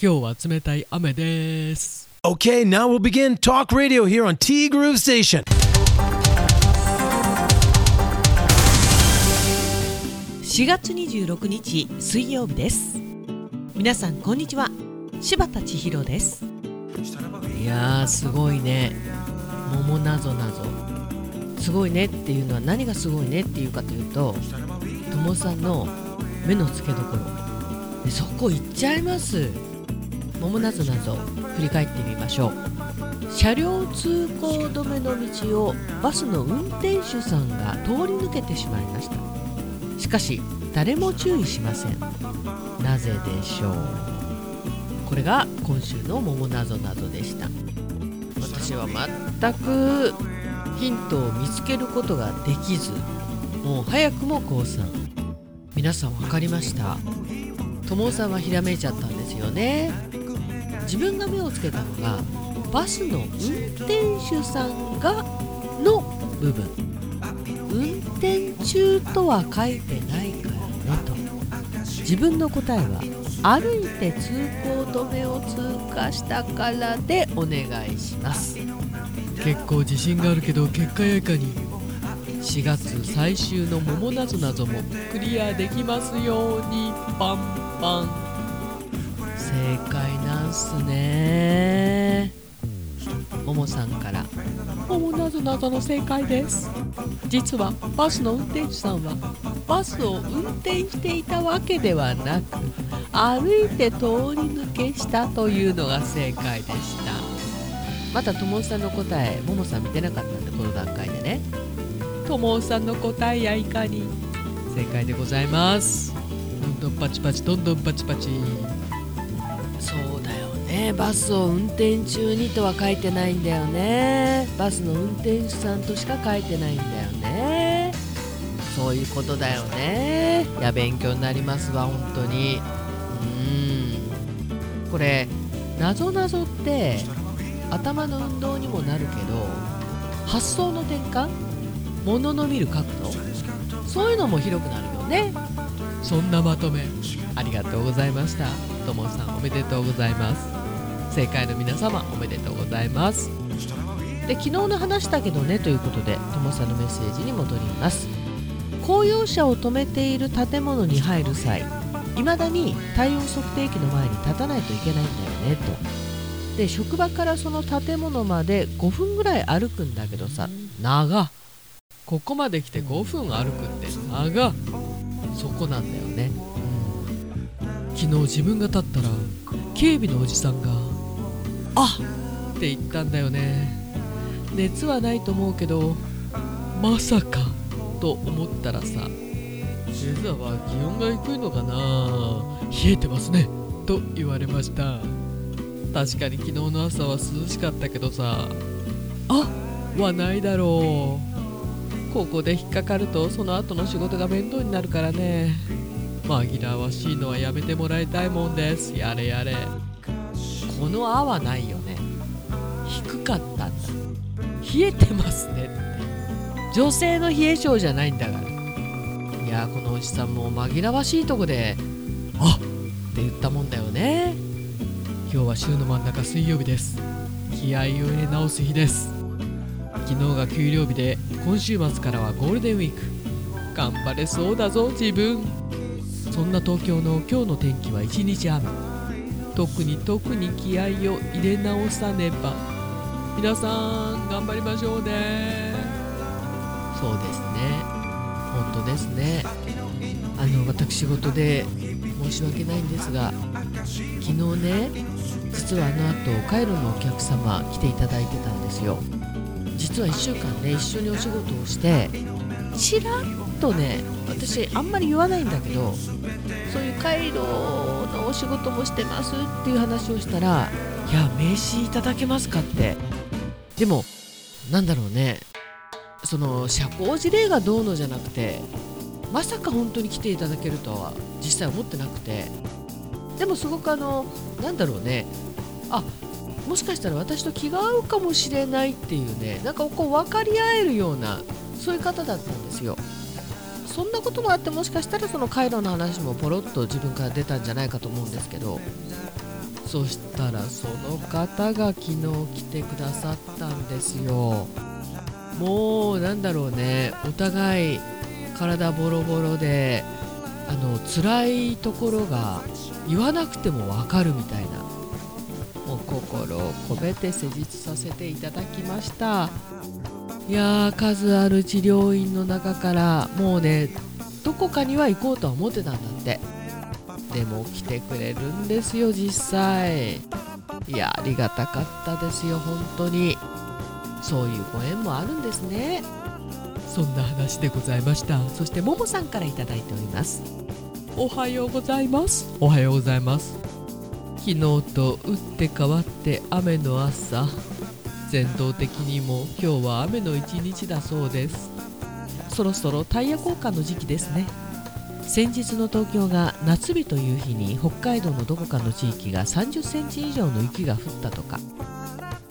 今日は冷たい雨です。Okay, now we'll begin Talk Radio here on T Groove Station. 4月26日水曜日です。皆さんこんにちは。柴田千尋です。いやーすごいね。桃なぞなぞ。すごいねっていうのは何がすごいねっていうかというとともさんの目の付けどころ。でそこ行っちゃいます桃なぞなぞ振り返ってみましょう。車両通行止めの道をバスの運転手さんが通り抜けてしまいました。しかし誰も注意しません。なぜでしょう？これが今週の桃なぞなぞでした。私は全くヒントを見つけることができずもう早くも降参。皆さん分かりました。友さんはひらめいちゃったんですよね。自分が目をつけたのがバスの運転手さんがの部分。運転中とは書いてないからねと。自分の答えは歩いて通行止めを通過したからでお願いします。結構自信があるけど結果やいかに4月最終の桃なぞなぞもクリアできますようにパンパン。正解なんすね。ももさんから「桃なぞなぞの正解です」実はバスの運転手さんはバスを運転していたわけではなく歩いて通り抜けしたというのが正解でした。またともさんの答えももさん見てなかったんでこの段階でね。ともさんの答えやいかに。正解でございます。どんどんパチパチどんどんパチパチそうだよね。バスを運転中にとは書いてないんだよね。バスの運転手さんとしか書いてないんだよね。そういうことだよね。いや勉強になりますわ本当に。うん。これなぞなぞって頭の運動にもなるけど発想の転換？物の見る角度？そういうのも広くなるよね。そんなまとめ。ありがとうございました。ともさんおめでとうございます。正解の皆様おめでとうございます。で昨日の話だけどねということでともさんのメッセージに戻ります。公用車を止めている建物に入る際いまだに体温測定器の前に立たないといけないんだよねと。で職場からその建物まで5分ぐらい歩くんだけどさ長ここまで来て5分歩くって長そこなんだよ、昨日自分が立ったら警備のおじさんが「あっ!」って言ったんだよね。熱はないと思うけどまさか！と思ったらさ今朝は気温が低いのかな？冷えてますね！と言われました。確かに昨日の朝は涼しかったけどさあはないだろう。ここで引っかかるとその後の仕事が面倒になるからね。紛らわしいのはやめてもらいたいもんです。やれやれ。この「あ」はないよね。低かったんだ。冷えてますねって。女性の冷え性じゃないんだから。いやこのおじさんも紛らわしいとこで「あっ!」って言ったもんだよね。今日は週の真ん中水曜日です。気合を入れ直す日です。昨日が給料日で今週末からはゴールデンウィーク。頑張れそうだぞ自分。そんな東京の今日の天気は一日雨。特に特に気合を入れ直さねば。皆さん頑張りましょうね。そうですね。本当ですね。あの私事で申し訳ないんですが昨日ね実はあの後カイロのお客様来ていただいてたんですよ。実は1週間ね一緒にお仕事をしてちらっとね私あんまり言わないんだけどそういうカイロのお仕事もしてますっていう話をしたら「いや名刺いただけますか?」って。でもなんだろうね。その社交辞令がどうのじゃなくてまさか本当に来ていただけるとは実際思ってなくて。でもすごくあのなんだろうね。あもしかしたら私と気が合うかもしれないっていうねなんかこう分かり合えるようなそういう方だったんですよ。そんなこともあってもしかしたらその回路の話もポロッと自分から出たんじゃないかと思うんですけどそしたらその方が昨日来てくださったんですよ。もうなんだろうねお互い体ボロボロであの辛いところが言わなくても分かるみたいな。もう心を込めて施術させていただきました。いやー数ある治療院の中からもうねどこかには行こうとは思ってたんだって。でも来てくれるんですよ実際。いやありがたかったですよ本当に。そういうご縁もあるんですね。そんな話でございました。そしてももさんから頂いております。おはようございます。おはようございます。昨日と打って変わって雨の朝全道的にも今日は雨の一日だそうです。そろそろタイヤ交換の時期ですね。先日の東京が夏日という日に北海道のどこかの地域が30センチ以上の雪が降ったとか。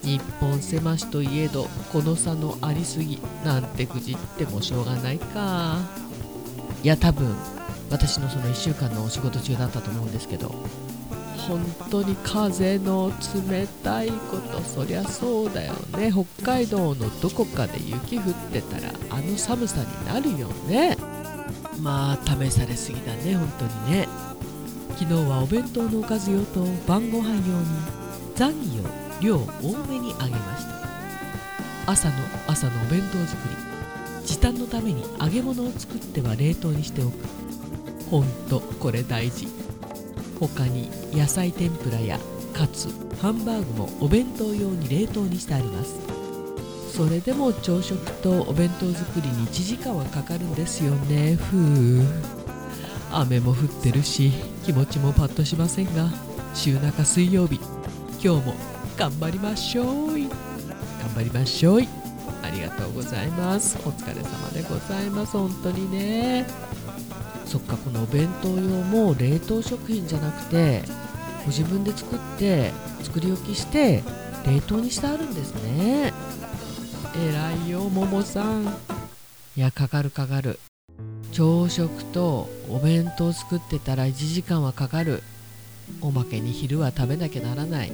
日本狭しといえどこの差のありすぎなんてくじってもしょうがないか。いや多分私のその1週間のお仕事中だったと思うんですけど。本当に風の冷たいことそりゃそうだよね。北海道のどこかで雪降ってたらあの寒さになるよね。まあ試されすぎだね本当にね。昨日はお弁当のおかず用と晩ご飯用にザギを量多めにあげました。朝の朝のお弁当作り。時短のために揚げ物を作っては冷凍にしておく。ほんとこれ大事。他に野菜天ぷらやカツハンバーグもお弁当用に冷凍にしてあります。それでも朝食とお弁当作りに1時間はかかるんですよねふう。雨も降ってるし気持ちもパッとしませんが週中水曜日今日も頑張りましょう頑張りましょうありがとうございます。お疲れ様でございます。本当にね。そっかこのお弁当用も冷凍食品じゃなくてご自分で作って作り置きして冷凍にしてあるんですね。えらいよももさん。いやかかるかかる。朝食とお弁当作ってたら1時間はかかる。おまけに昼は食べなきゃならない。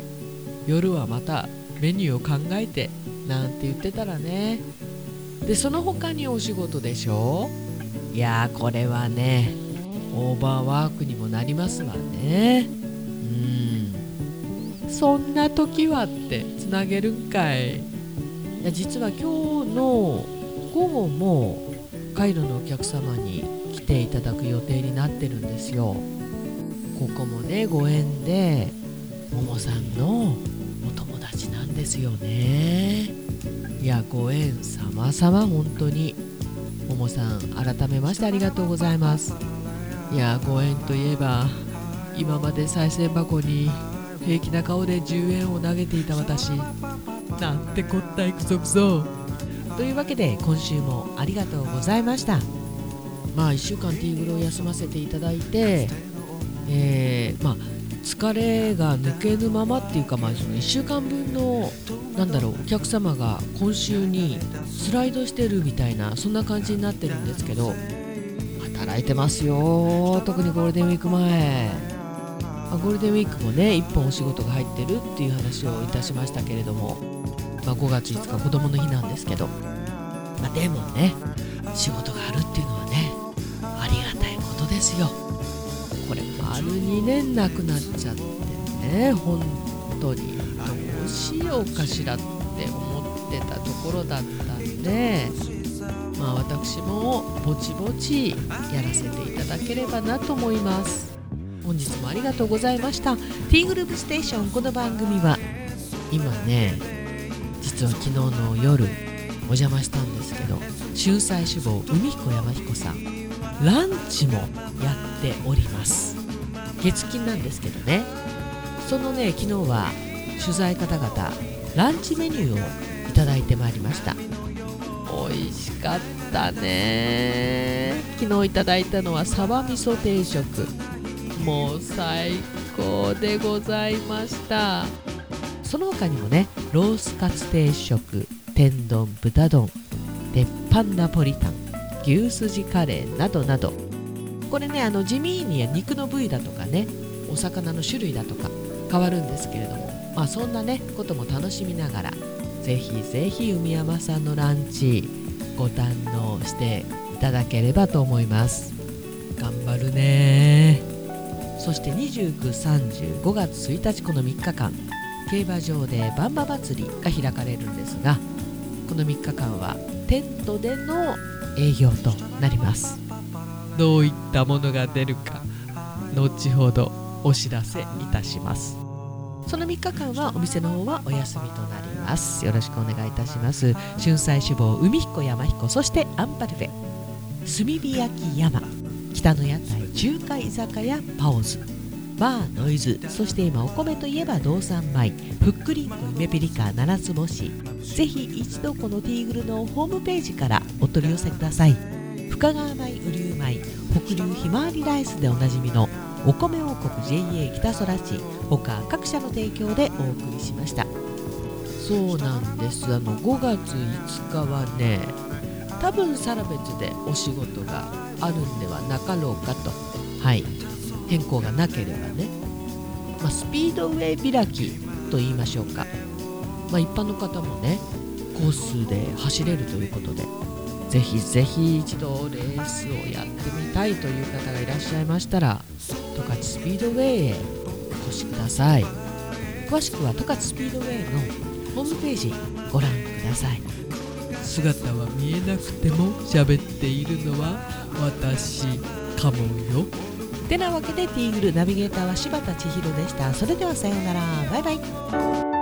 夜はまたメニューを考えてなんて言ってたらね。でその他にお仕事でしょ？いやこれはねオーバーワークにもなりますわね。うん。そんな時はってつなげるんかい。いや実は今日の午後もカイロのお客様に来ていただく予定になってるんですよ。ここもねご縁でももさんのお友達なんですよね。いやご縁様々本当に。ももさん改めましてありがとうございます。いやご縁といえば今まで再銭箱に平気な顔で10円を投げていた私。なんてこったいくぞくぞというわけで今週もありがとうございました。まあ1週間ティーグルを休ませていただいてえー、まあ疲れが抜けぬままっていうか、まあ、その1週間分のなんだろうお客様が今週にスライドしてるみたいなそんな感じになってるんですけど働いてますよ特にゴールデンウィーク前、あ、ゴールデンウィークもね1本お仕事が入ってるっていう話をいたしましたけれども、まあ、5月5日子供の日なんですけど、まあ、でもね仕事があるっていうのはねありがたいことですよ。これ丸2年なくなっちゃってね本当に。どうしようかしらって思ってたところだったんでまあ私もぼちぼちやらせていただければなと思います。本日もありがとうございました。T グループステーション。この番組は今ね実は昨日の夜お邪魔したんですけど秀才志望海彦山彦さん。ランチもやっております。月金なんですけどね。そのね昨日は取材方々ランチメニューをいただいてまいりました。美味しかったね。昨日いただいたのはサバ味噌定食。もう最高でございました。その他にもねロースカツ定食天丼豚丼鉄板ナポリタン牛すじカレーなどなど。これねあの地味に肉の部位だとかねお魚の種類だとか変わるんですけれども、まあ、そんなねことも楽しみながらぜひぜひ海山さんのランチご堪能していただければと思います。頑張るね。そして2935月1日この3日間競馬場でバンバ祭りが開かれるんですがこの3日間はテントでの営業となります。どういったものが出るか後ほどお知らせいたします。その3日間はお店の方はお休みとなります。よろしくお願いいたします。春菜志望海彦山彦そしてアンパルフェ。炭火焼き山。北の屋台中華居酒屋パオズ。バーノイズ。そして今お米といえば道産米。ふっくりんこ夢ピリカ七つ星。ぜひ一度このティーグルのホームページからお取り寄せください。深川米雨竜米北流ひまわりライスでおなじみのお米王国 JA 北空地他各社の提供でお送りしました。そうなんです。あの5月5日はね多分サラベツでお仕事があるんではなかろうかと。はい。変更がなければね、まあ、スピードウェイ開きと言いましょうか、まあ、一般の方もねコースで走れるということでぜひぜひ一度レースをやってみたいという方がいらっしゃいましたら十勝スピードウェイへお越しください。詳しくは十勝スピードウェイのホームページご覧ください。姿は見えなくても喋っているのは私かもよ。てなわけでティーグルナビゲーターは柴田千尋でした。それではさようなら。バイバイ